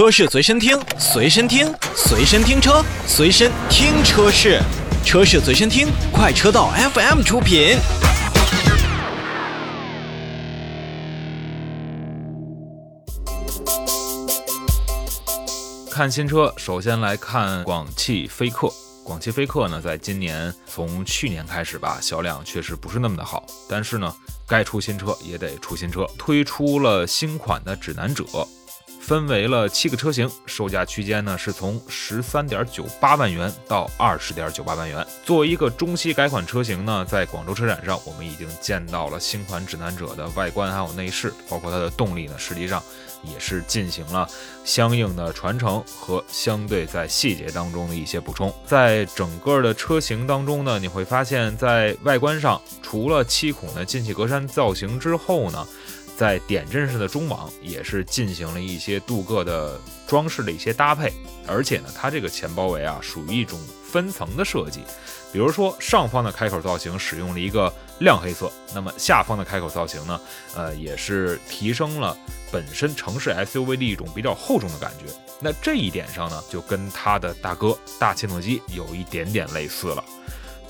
车市随身听，随身听，随身听车，随身听车市，车市随身听，快车道 FM 出品。看新车，首先来看广汽菲克。广汽菲克呢，在今年从去年开始吧，销量确实不是那么的好，但是呢，该出新车也得出新车，推出了新款的指南者。分为了七个车型，售价区间呢是从十三点九八万元到二十点九八万元。作为一个中期改款车型呢，在广州车展上，我们已经见到了新款指南者的外观还有内饰，包括它的动力呢，实际上也是进行了相应的传承和相对在细节当中的一些补充。在整个的车型当中呢，你会发现在外观上，除了七孔的进气格栅造型之后呢。在点阵式的中网也是进行了一些镀铬的装饰的一些搭配，而且呢，它这个前包围啊属于一种分层的设计，比如说上方的开口造型使用了一个亮黑色，那么下方的开口造型呢，呃，也是提升了本身城市 SUV 的一种比较厚重的感觉。那这一点上呢，就跟它的大哥大切诺基有一点点类似了。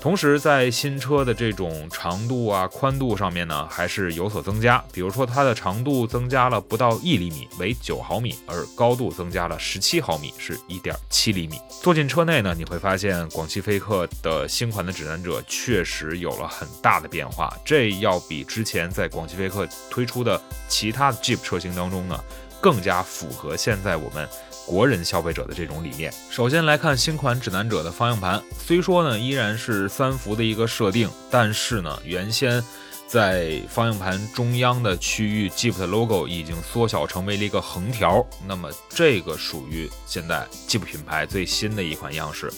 同时，在新车的这种长度啊、宽度上面呢，还是有所增加。比如说，它的长度增加了不到一厘米，为九毫米，而高度增加了十七毫米，是一点七厘米。坐进车内呢，你会发现广汽菲克的新款的指南者确实有了很大的变化，这要比之前在广汽菲克推出的其他 Jeep 车型当中呢，更加符合现在我们。国人消费者的这种理念。首先来看新款指南者的方向盘，虽说呢依然是三幅的一个设定，但是呢原先在方向盘中央的区域，Jeep 的 logo 已经缩小成为了一个横条。那么这个属于现在 Jeep 品牌最新的一款样式，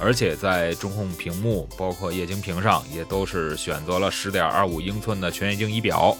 而且在中控屏幕包括液晶屏上也都是选择了十点二五英寸的全液晶仪表。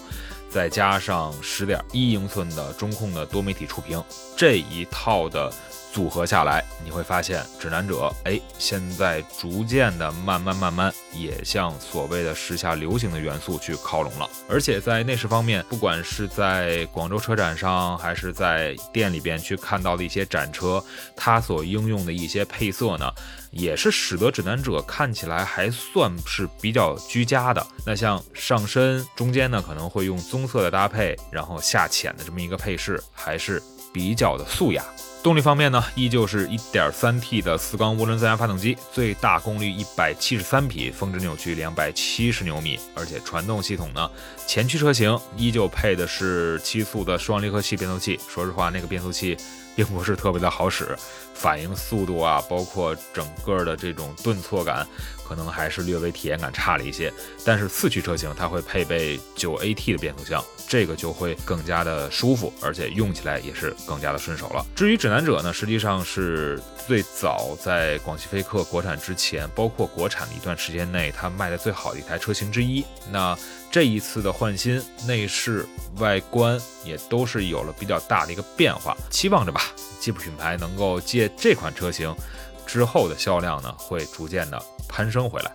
再加上十点一英寸的中控的多媒体触屏，这一套的组合下来，你会发现指南者，哎，现在逐渐的慢慢慢慢也向所谓的时下流行的元素去靠拢了。而且在内饰方面，不管是在广州车展上，还是在店里边去看到的一些展车，它所应用的一些配色呢。也是使得指南者看起来还算是比较居家的。那像上身中间呢，可能会用棕棕色的搭配，然后下浅的这么一个配饰，还是比较的素雅。动力方面呢，依旧是一点三 T 的四缸涡轮增压发动机，最大功率一百七十三匹，峰值扭矩两百七十牛米。而且传动系统呢，前驱车型依旧配的是七速的双离合器变速器。说实话，那个变速器。并不是特别的好使，反应速度啊，包括整个的这种顿挫感，可能还是略微体验感差了一些。但是四驱车型它会配备九 AT 的变速箱，这个就会更加的舒服，而且用起来也是更加的顺手了。至于整指南者呢，实际上是最早在广汽菲克国产之前，包括国产的一段时间内，它卖的最好的一台车型之一。那这一次的换新，内饰、外观也都是有了比较大的一个变化，期望着吧，吉普品牌能够借这款车型之后的销量呢，会逐渐的攀升回来。